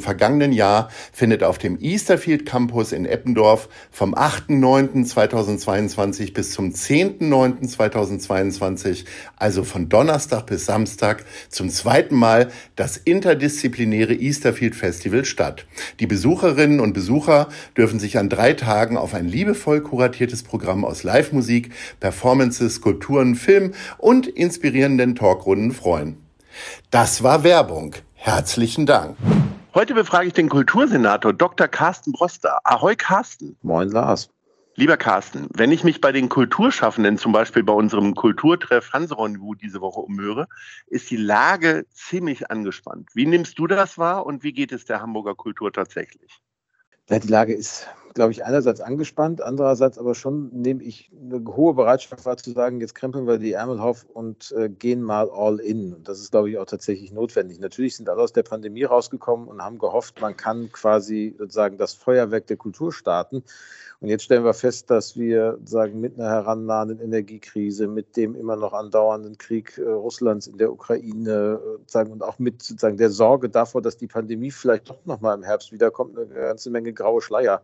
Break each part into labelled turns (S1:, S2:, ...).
S1: vergangenen Jahr findet auf dem Easterfield Campus in Eppendorf vom 8.9.2022 bis zum 10.9.2022, also von Donnerstag bis Samstag, zum zweiten Mal das interdisziplinäre Easterfield Festival statt. Die Besucherinnen und Besucher dürfen sich an drei Tagen auf ein liebevoll kuratiertes Programm aus Live-Musik, Performances, Skulpturen, Film und inspirierenden Talkrunden freuen. Das war Werbung. Herzlichen Dank. Heute befrage ich den Kultursenator Dr. Carsten Broster. Ahoi Carsten.
S2: Moin Lars.
S1: Lieber Carsten, wenn ich mich bei den Kulturschaffenden, zum Beispiel bei unserem Kulturtreff Hanseronniveau diese Woche umhöre, ist die Lage ziemlich angespannt. Wie nimmst du das wahr und wie geht es der Hamburger Kultur tatsächlich?
S2: Ja, die Lage ist glaube ich, einerseits angespannt, andererseits aber schon nehme ich eine hohe Bereitschaft wahr zu sagen, jetzt krempeln wir die Ärmel auf und äh, gehen mal all in. Und das ist, glaube ich, auch tatsächlich notwendig. Natürlich sind alle aus der Pandemie rausgekommen und haben gehofft, man kann quasi sozusagen das Feuerwerk der Kultur starten. Und jetzt stellen wir fest, dass wir sagen, mit einer herannahenden Energiekrise, mit dem immer noch andauernden Krieg äh, Russlands in der Ukraine äh, sagen, und auch mit sozusagen der Sorge davor, dass die Pandemie vielleicht doch noch mal im Herbst wiederkommt, eine ganze Menge graue Schleier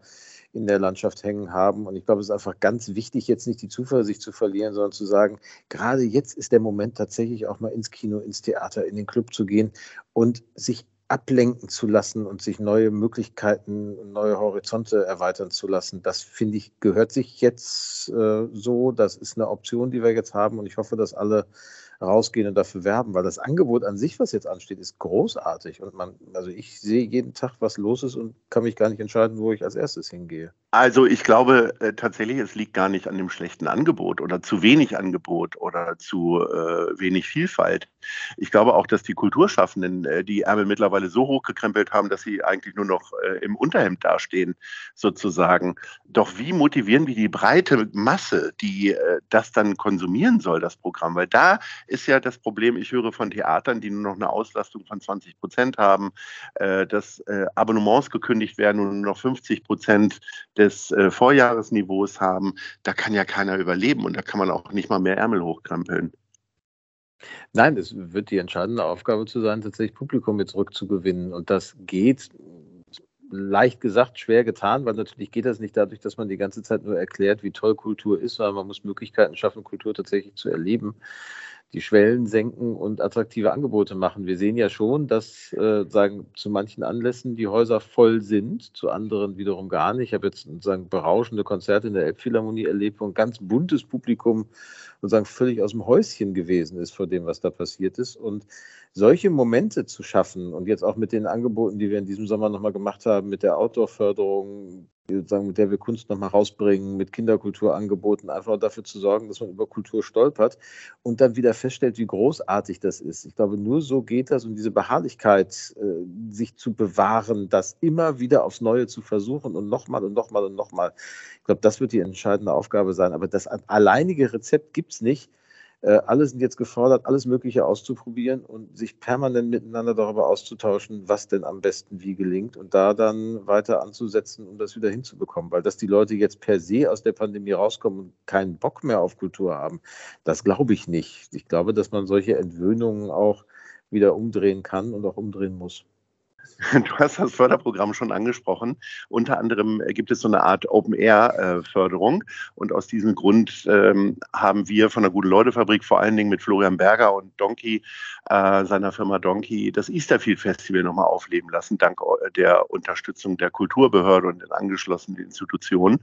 S2: in der Landschaft hängen haben. Und ich glaube, es ist einfach ganz wichtig, jetzt nicht die Zuversicht zu verlieren, sondern zu sagen, gerade jetzt ist der Moment tatsächlich auch mal ins Kino, ins Theater, in den Club zu gehen und sich ablenken zu lassen und sich neue Möglichkeiten, neue Horizonte erweitern zu lassen. Das finde ich, gehört sich jetzt äh, so. Das ist eine Option, die wir jetzt haben. Und ich hoffe, dass alle rausgehen und dafür werben, weil das Angebot an sich, was jetzt ansteht, ist großartig. Und man, also ich sehe jeden Tag, was los ist und kann mich gar nicht entscheiden, wo ich als erstes hingehe.
S1: Also ich glaube äh, tatsächlich, es liegt gar nicht an dem schlechten Angebot oder zu wenig Angebot oder zu äh, wenig Vielfalt. Ich glaube auch, dass die Kulturschaffenden äh, die Ärmel mittlerweile so hochgekrempelt haben, dass sie eigentlich nur noch äh, im Unterhemd dastehen, sozusagen. Doch wie motivieren wir die breite Masse, die äh, das dann konsumieren soll, das Programm? Weil da ist ja das Problem, ich höre von Theatern, die nur noch eine Auslastung von 20 Prozent haben, äh, dass Abonnements gekündigt werden und nur noch 50 Prozent des äh, Vorjahresniveaus haben, da kann ja keiner überleben und da kann man auch nicht mal mehr Ärmel hochkrempeln.
S2: Nein, es wird die entscheidende Aufgabe zu sein, tatsächlich Publikum jetzt zurückzugewinnen. Und das geht leicht gesagt, schwer getan, weil natürlich geht das nicht dadurch, dass man die ganze Zeit nur erklärt, wie toll Kultur ist, sondern man muss Möglichkeiten schaffen, Kultur tatsächlich zu erleben die Schwellen senken und attraktive Angebote machen. Wir sehen ja schon, dass äh, sagen zu manchen Anlässen die Häuser voll sind, zu anderen wiederum gar nicht. Ich habe jetzt sagen berauschende Konzerte in der Elbphilharmonie erlebt, wo ein ganz buntes Publikum sozusagen völlig aus dem Häuschen gewesen ist vor dem, was da passiert ist. Und solche Momente zu schaffen und jetzt auch mit den Angeboten, die wir in diesem Sommer nochmal gemacht haben, mit der Outdoor-Förderung, sozusagen, mit der wir Kunst nochmal rausbringen, mit Kinderkulturangeboten, einfach dafür zu sorgen, dass man über Kultur stolpert und dann wieder feststellt, wie großartig das ist. Ich glaube, nur so geht das und diese Beharrlichkeit, äh, sich zu bewahren, das immer wieder aufs Neue zu versuchen und nochmal und nochmal und nochmal. Ich glaube, das wird die entscheidende Aufgabe sein. Aber das alleinige Rezept gibt es nicht. Äh, alle sind jetzt gefordert, alles Mögliche auszuprobieren und sich permanent miteinander darüber auszutauschen, was denn am besten wie gelingt und da dann weiter anzusetzen, um das wieder hinzubekommen. Weil dass die Leute jetzt per se aus der Pandemie rauskommen und keinen Bock mehr auf Kultur haben, das glaube ich nicht. Ich glaube, dass man solche Entwöhnungen auch wieder umdrehen kann und auch umdrehen muss.
S1: Du hast das Förderprogramm schon angesprochen. Unter anderem äh, gibt es so eine Art Open-Air-Förderung. Und aus diesem Grund ähm, haben wir von der Gute-Leute-Fabrik vor allen Dingen mit Florian Berger und Donkey, äh, seiner Firma Donkey, das Easterfield Festival nochmal aufleben lassen, dank äh, der Unterstützung der Kulturbehörde und den angeschlossenen Institutionen.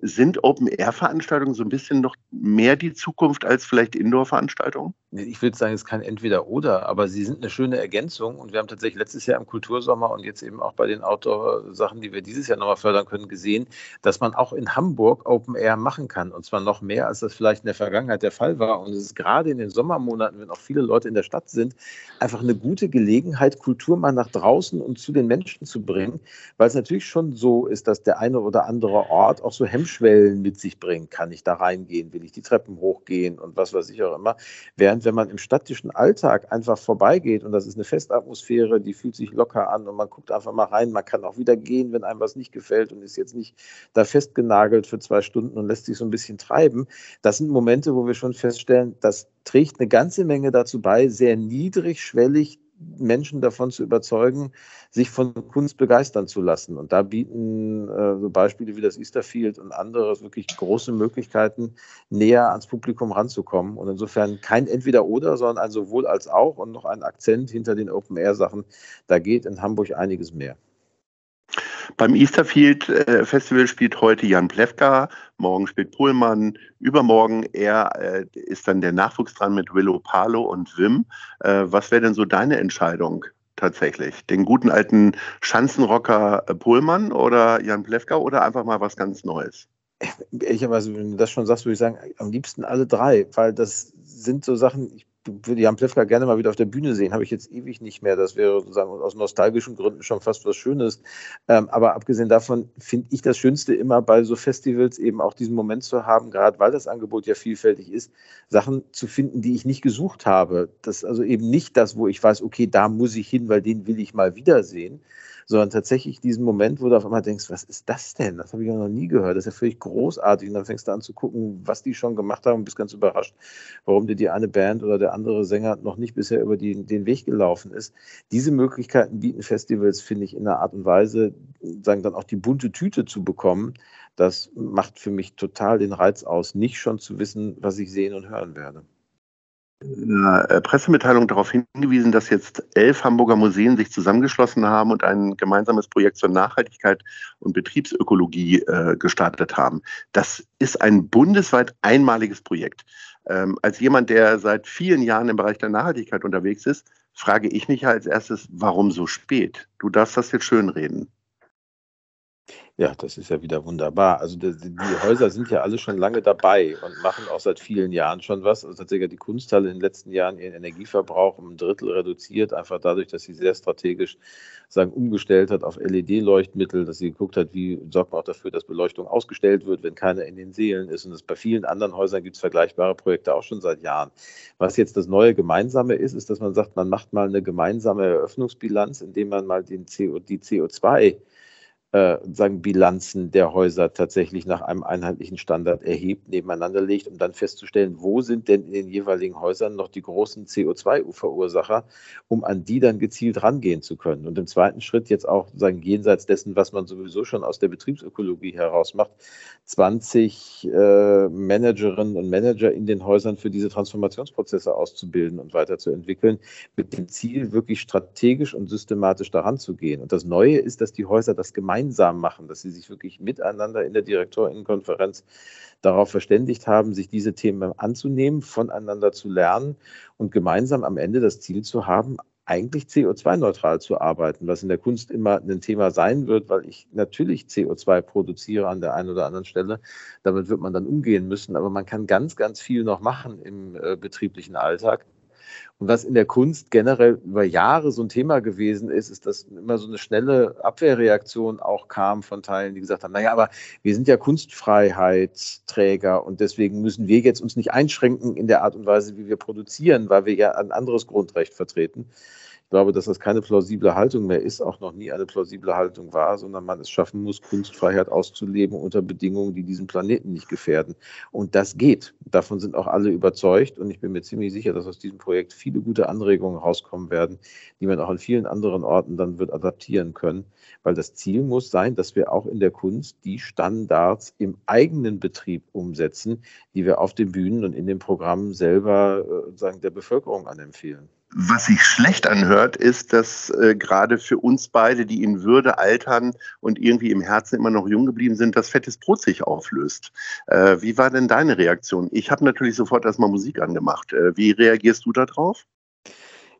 S1: Sind Open-Air-Veranstaltungen so ein bisschen noch mehr die Zukunft als vielleicht Indoor-Veranstaltungen?
S2: Ich würde sagen, es ist kein Entweder-Oder, aber sie sind eine schöne Ergänzung. Und wir haben tatsächlich letztes Jahr im Kultur Kultursommer und jetzt eben auch bei den Outdoor-Sachen, die wir dieses Jahr nochmal fördern können, gesehen, dass man auch in Hamburg Open Air machen kann. Und zwar noch mehr, als das vielleicht in der Vergangenheit der Fall war. Und es ist gerade in den Sommermonaten, wenn auch viele Leute in der Stadt sind, einfach eine gute Gelegenheit, Kultur mal nach draußen und zu den Menschen zu bringen, weil es natürlich schon so ist, dass der eine oder andere Ort auch so Hemmschwellen mit sich bringt. Kann ich da reingehen? Will ich die Treppen hochgehen? Und was weiß ich auch immer. Während wenn man im städtischen Alltag einfach vorbeigeht und das ist eine Festatmosphäre, die fühlt sich locker an und man guckt einfach mal rein, man kann auch wieder gehen, wenn einem was nicht gefällt und ist jetzt nicht da festgenagelt für zwei Stunden und lässt sich so ein bisschen treiben. Das sind Momente, wo wir schon feststellen, das trägt eine ganze Menge dazu bei, sehr niedrigschwellig Menschen davon zu überzeugen, sich von Kunst begeistern zu lassen. Und da bieten äh, so Beispiele wie das Easterfield und andere wirklich große Möglichkeiten, näher ans Publikum ranzukommen. Und insofern kein Entweder-Oder, sondern ein sowohl als auch und noch ein Akzent hinter den Open-Air-Sachen. Da geht in Hamburg einiges mehr.
S1: Beim Easterfield äh, Festival spielt heute Jan Plewka, morgen spielt Pohlmann, übermorgen er äh, ist dann der Nachwuchs dran mit Willow Palo und Wim. Äh, was wäre denn so deine Entscheidung tatsächlich? Den guten alten Schanzenrocker äh, Pohlmann oder Jan Plewka oder einfach mal was ganz Neues?
S2: Ehrlicherweise, wenn du das schon sagst, würde ich sagen, am liebsten alle drei, weil das sind so Sachen, ich würde Jan Plewka gerne mal wieder auf der Bühne sehen. Habe ich jetzt ewig nicht mehr. Das wäre sozusagen aus nostalgischen Gründen schon fast was Schönes. Ähm, aber abgesehen davon finde ich das Schönste immer bei so Festivals eben auch diesen Moment zu haben, gerade weil das Angebot ja vielfältig ist, Sachen zu finden, die ich nicht gesucht habe. Das ist also eben nicht das, wo ich weiß, okay, da muss ich hin, weil den will ich mal wiedersehen, sondern tatsächlich diesen Moment, wo du auf einmal denkst, was ist das denn? Das habe ich ja noch nie gehört. Das ist ja völlig großartig. Und dann fängst du an zu gucken, was die schon gemacht haben und bist ganz überrascht, warum dir die eine Band oder der andere Sänger noch nicht bisher über die, den Weg gelaufen ist. Diese Möglichkeiten bieten Festivals, finde ich, in einer Art und Weise, sagen dann auch die bunte Tüte zu bekommen. Das macht für mich total den Reiz aus, nicht schon zu wissen, was ich sehen und hören werde
S1: einer äh, Pressemitteilung darauf hingewiesen, dass jetzt elf Hamburger Museen sich zusammengeschlossen haben und ein gemeinsames Projekt zur Nachhaltigkeit und Betriebsökologie äh, gestartet haben. Das ist ein bundesweit einmaliges Projekt. Ähm, als jemand, der seit vielen Jahren im Bereich der Nachhaltigkeit unterwegs ist, frage ich mich als erstes, warum so spät? Du darfst das jetzt schönreden.
S2: Ja, das ist ja wieder wunderbar. Also die, die, Häuser sind ja alle schon lange dabei und machen auch seit vielen Jahren schon was. Also hat die Kunsthalle in den letzten Jahren ihren Energieverbrauch um ein Drittel reduziert, einfach dadurch, dass sie sehr strategisch sagen, umgestellt hat auf LED-Leuchtmittel, dass sie geguckt hat, wie sorgt man auch dafür, dass Beleuchtung ausgestellt wird, wenn keiner in den Seelen ist. Und das bei vielen anderen Häusern gibt es vergleichbare Projekte auch schon seit Jahren. Was jetzt das neue Gemeinsame ist, ist, dass man sagt, man macht mal eine gemeinsame Eröffnungsbilanz, indem man mal den CO, die CO2 äh, sagen, Bilanzen der Häuser tatsächlich nach einem einheitlichen Standard erhebt, nebeneinander legt, um dann festzustellen, wo sind denn in den jeweiligen Häusern noch die großen CO2-Verursacher, um an die dann gezielt rangehen zu können. Und im zweiten Schritt jetzt auch sagen, jenseits dessen, was man sowieso schon aus der Betriebsökologie heraus macht, 20 äh, Managerinnen und Manager in den Häusern für diese Transformationsprozesse auszubilden und weiterzuentwickeln, mit dem Ziel, wirklich strategisch und systematisch daran zu gehen. Und das Neue ist, dass die Häuser das gemeinsam gemeinsam machen, dass sie sich wirklich miteinander in der Direktorinnenkonferenz darauf verständigt haben, sich diese Themen anzunehmen, voneinander zu lernen und gemeinsam am Ende das Ziel zu haben, eigentlich CO2-neutral zu arbeiten, was in der Kunst immer ein Thema sein wird, weil ich natürlich CO2 produziere an der einen oder anderen Stelle. Damit wird man dann umgehen müssen, aber man kann ganz, ganz viel noch machen im äh, betrieblichen Alltag. Und was in der Kunst generell über Jahre so ein Thema gewesen ist, ist, dass immer so eine schnelle Abwehrreaktion auch kam von Teilen, die gesagt haben, naja, aber wir sind ja Kunstfreiheitsträger und deswegen müssen wir jetzt uns nicht einschränken in der Art und Weise, wie wir produzieren, weil wir ja ein anderes Grundrecht vertreten. Ich glaube, dass das keine plausible Haltung mehr ist, auch noch nie eine plausible Haltung war, sondern man es schaffen muss, Kunstfreiheit auszuleben unter Bedingungen, die diesen Planeten nicht gefährden. Und das geht. Davon sind auch alle überzeugt. Und ich bin mir ziemlich sicher, dass aus diesem Projekt viele gute Anregungen rauskommen werden, die man auch an vielen anderen Orten dann wird adaptieren können. Weil das Ziel muss sein, dass wir auch in der Kunst die Standards im eigenen Betrieb umsetzen, die wir auf den Bühnen und in den Programmen selber äh, sagen, der Bevölkerung anempfehlen.
S1: Was sich schlecht anhört, ist, dass äh, gerade für uns beide, die in Würde altern und irgendwie im Herzen immer noch jung geblieben sind, das fettes Brot sich auflöst. Äh, wie war denn deine Reaktion? Ich habe natürlich sofort erstmal Musik angemacht. Äh, wie reagierst du darauf?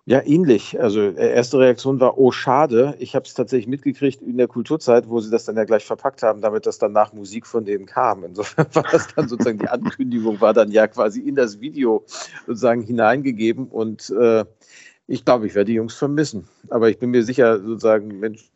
S2: Ja, ähnlich. Also äh, erste Reaktion war, oh schade. Ich habe es tatsächlich mitgekriegt in der Kulturzeit, wo sie das dann ja gleich verpackt haben, damit das dann nach Musik von denen kam. Insofern war das dann sozusagen die Ankündigung, war dann ja quasi in das Video sozusagen hineingegeben. Und äh, ich glaube, ich werde die Jungs vermissen. Aber ich bin mir sicher, sozusagen, Mensch,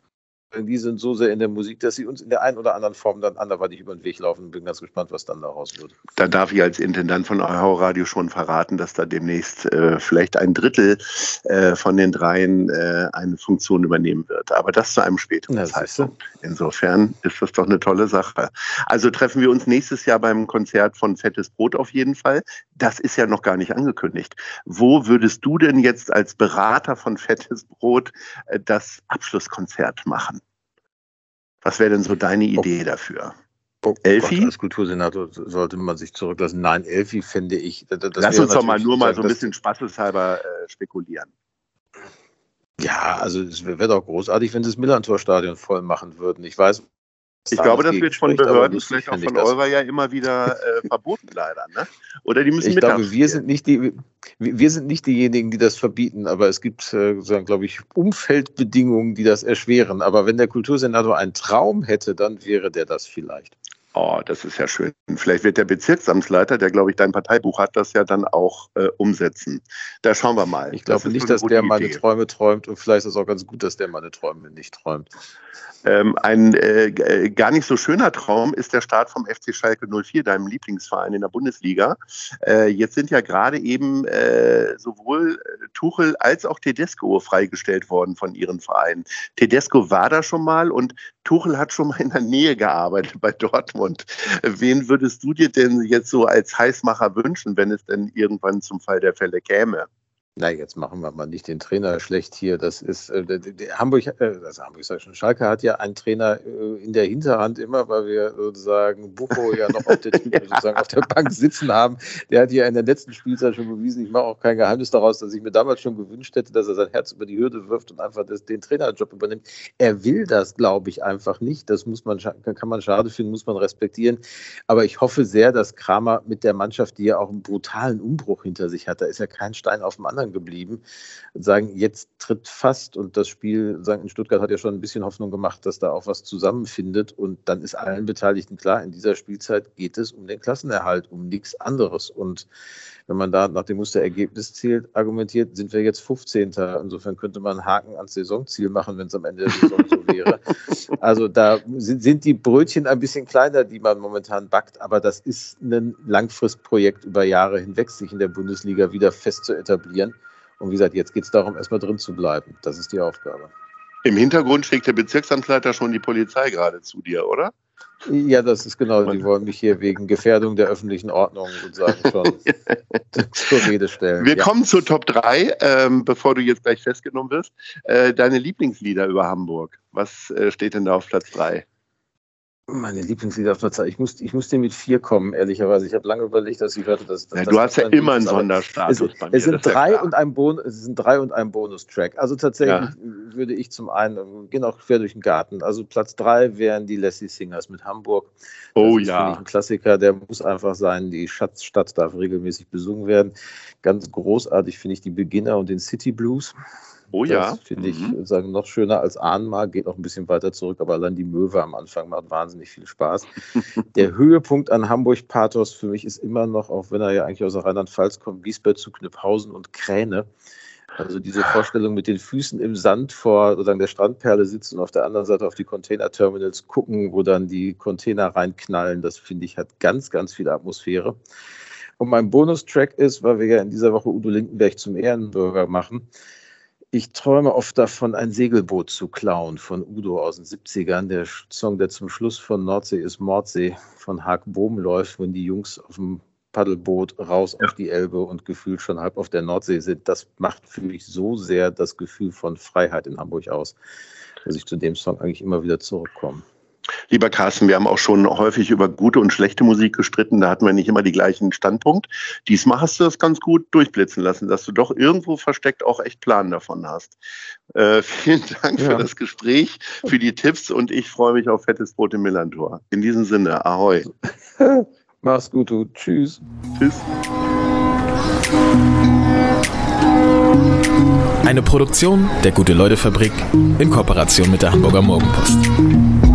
S2: die sind so sehr in der Musik, dass sie uns in der einen oder anderen Form dann anderweitig über den Weg laufen. Bin ganz gespannt, was dann daraus wird.
S1: Da darf ich als Intendant von Euro Radio schon verraten, dass da demnächst äh, vielleicht ein Drittel äh, von den dreien äh, eine Funktion übernehmen wird. Aber das zu einem späteren Na, Zeitpunkt. Insofern ist das doch eine tolle Sache. Also treffen wir uns nächstes Jahr beim Konzert von Fettes Brot auf jeden Fall. Das ist ja noch gar nicht angekündigt. Wo würdest du denn jetzt als Berater von Fettes Brot äh, das Abschlusskonzert machen? Was wäre denn so deine oh. Idee oh. dafür?
S2: Oh Elfi? Gott, als Kultursenator sollte man sich zurücklassen. Nein, Elfi finde ich.
S1: Das Lass uns doch mal nur mal so ein bisschen spaßeshalber äh, spekulieren.
S2: Ja, also es wäre doch großartig, wenn sie das Millantor-Stadion voll machen würden. Ich weiß,
S1: ich glaube, das wird von Behörden, vielleicht auch von eurer ja immer wieder äh, verboten, leider. Ne? Oder die müssen
S2: Ich glaube, wir sind, nicht die, wir sind nicht diejenigen, die das verbieten, aber es gibt, äh, glaube ich, Umfeldbedingungen, die das erschweren. Aber wenn der Kultursenator einen Traum hätte, dann wäre der das vielleicht.
S1: Oh, das ist ja schön. Vielleicht wird der Bezirksamtsleiter, der, glaube ich, dein Parteibuch hat, das ja dann auch äh, umsetzen. Da schauen wir mal.
S2: Ich glaube nicht, dass der Idee. meine Träume träumt und vielleicht ist es auch ganz gut, dass der meine Träume nicht träumt.
S1: Ähm, ein äh, äh, gar nicht so schöner Traum ist der Start vom FC Schalke 04, deinem Lieblingsverein in der Bundesliga. Äh, jetzt sind ja gerade eben äh, sowohl äh, Tuchel als auch Tedesco freigestellt worden von ihren Vereinen. Tedesco war da schon mal und Tuchel hat schon mal in der Nähe gearbeitet bei Dortmund. Wen würdest du dir denn jetzt so als Heißmacher wünschen, wenn es denn irgendwann zum Fall der Fälle käme?
S2: Na, jetzt machen wir mal nicht den Trainer schlecht hier. Das ist äh, Hamburg, äh, also Hamburg sag ich schon, Schalke hat ja einen Trainer äh, in der Hinterhand immer, weil wir sozusagen Bucho ja noch auf der, sozusagen auf der Bank sitzen haben. Der hat ja in der letzten Spielzeit schon bewiesen, ich mache auch kein Geheimnis daraus, dass ich mir damals schon gewünscht hätte, dass er sein Herz über die Hürde wirft und einfach das, den Trainerjob übernimmt. Er will das, glaube ich, einfach nicht. Das muss man, kann man schade finden, muss man respektieren. Aber ich hoffe sehr, dass Kramer mit der Mannschaft, die ja auch einen brutalen Umbruch hinter sich hat, da ist ja kein Stein auf dem anderen anderen geblieben. Sagen, jetzt tritt fast und das Spiel sagen, in Stuttgart hat ja schon ein bisschen Hoffnung gemacht, dass da auch was zusammenfindet. Und dann ist allen Beteiligten klar, in dieser Spielzeit geht es um den Klassenerhalt, um nichts anderes. Und wenn man da nach dem Musterergebnis zählt, argumentiert, sind wir jetzt 15. Insofern könnte man einen Haken ans Saisonziel machen, wenn es am Ende der Saison so wäre. Also da sind, sind die Brötchen ein bisschen kleiner, die man momentan backt, aber das ist ein Langfristprojekt über Jahre hinweg, sich in der Bundesliga wieder fest zu etablieren. Und wie gesagt, jetzt geht es darum, erstmal drin zu bleiben. Das ist die Aufgabe.
S1: Im Hintergrund schickt der Bezirksamtsleiter schon die Polizei gerade zu dir, oder?
S2: Ja, das ist genau. Die wollen mich hier wegen Gefährdung der öffentlichen Ordnung sozusagen schon zur Rede stellen.
S1: Wir ja. kommen zur Top 3, ähm, bevor du jetzt gleich festgenommen wirst. Äh, deine Lieblingslieder über Hamburg. Was äh, steht denn da auf Platz 3?
S2: Meine Lieblingslieder auf der Zeit. Ich muss, ich muss dir mit vier kommen, ehrlicherweise. Ich habe lange überlegt, dass ich hörte, dass. dass
S1: ja, du hast ja immer einen Sonderstatus
S2: es, bei mir. Es sind, drei und ein Bonus, es sind drei und ein Bonustrack. Also tatsächlich ja. würde ich zum einen, gehen auch quer durch den Garten. Also Platz drei wären die Lassie Singers mit Hamburg.
S1: Das oh ist, ja.
S2: Ich, ein Klassiker, der muss einfach sein. Die Schatzstadt darf regelmäßig besungen werden. Ganz großartig finde ich die Beginner und den City Blues.
S1: Oh ja.
S2: Das finde ich mhm. sagen, noch schöner als Ahnmal, geht noch ein bisschen weiter zurück, aber allein die Möwe am Anfang macht wahnsinnig viel Spaß. der Höhepunkt an Hamburg Pathos für mich ist immer noch, auch wenn er ja eigentlich aus Rheinland-Pfalz kommt, Biesberg zu Knüpphausen und Kräne. Also diese Vorstellung mit den Füßen im Sand vor sozusagen der Strandperle sitzen und auf der anderen Seite auf die Container-Terminals gucken, wo dann die Container reinknallen, das finde ich hat ganz, ganz viel Atmosphäre. Und mein Bonustrack ist, weil wir ja in dieser Woche Udo Lindenberg zum Ehrenbürger machen, ich träume oft davon, ein Segelboot zu klauen von Udo aus den 70ern. Der Song, der zum Schluss von Nordsee ist Mordsee von Haag Bohm läuft, wenn die Jungs auf dem Paddelboot raus ja. auf die Elbe und gefühlt schon halb auf der Nordsee sind. Das macht für mich so sehr das Gefühl von Freiheit in Hamburg aus, dass ich zu dem Song eigentlich immer wieder zurückkomme.
S1: Lieber Carsten, wir haben auch schon häufig über gute und schlechte Musik gestritten. Da hatten wir nicht immer die gleichen Standpunkt. Diesmal hast du das ganz gut durchblitzen lassen, dass du doch irgendwo versteckt auch echt Plan davon hast. Äh, vielen Dank ja. für das Gespräch, für die Tipps und ich freue mich auf fettes Brot im Millantor. In diesem Sinne, ahoi.
S2: Mach's gut, du. Tschüss.
S1: Tschüss.
S3: Eine Produktion der Gute-Leute-Fabrik in Kooperation mit der Hamburger Morgenpost.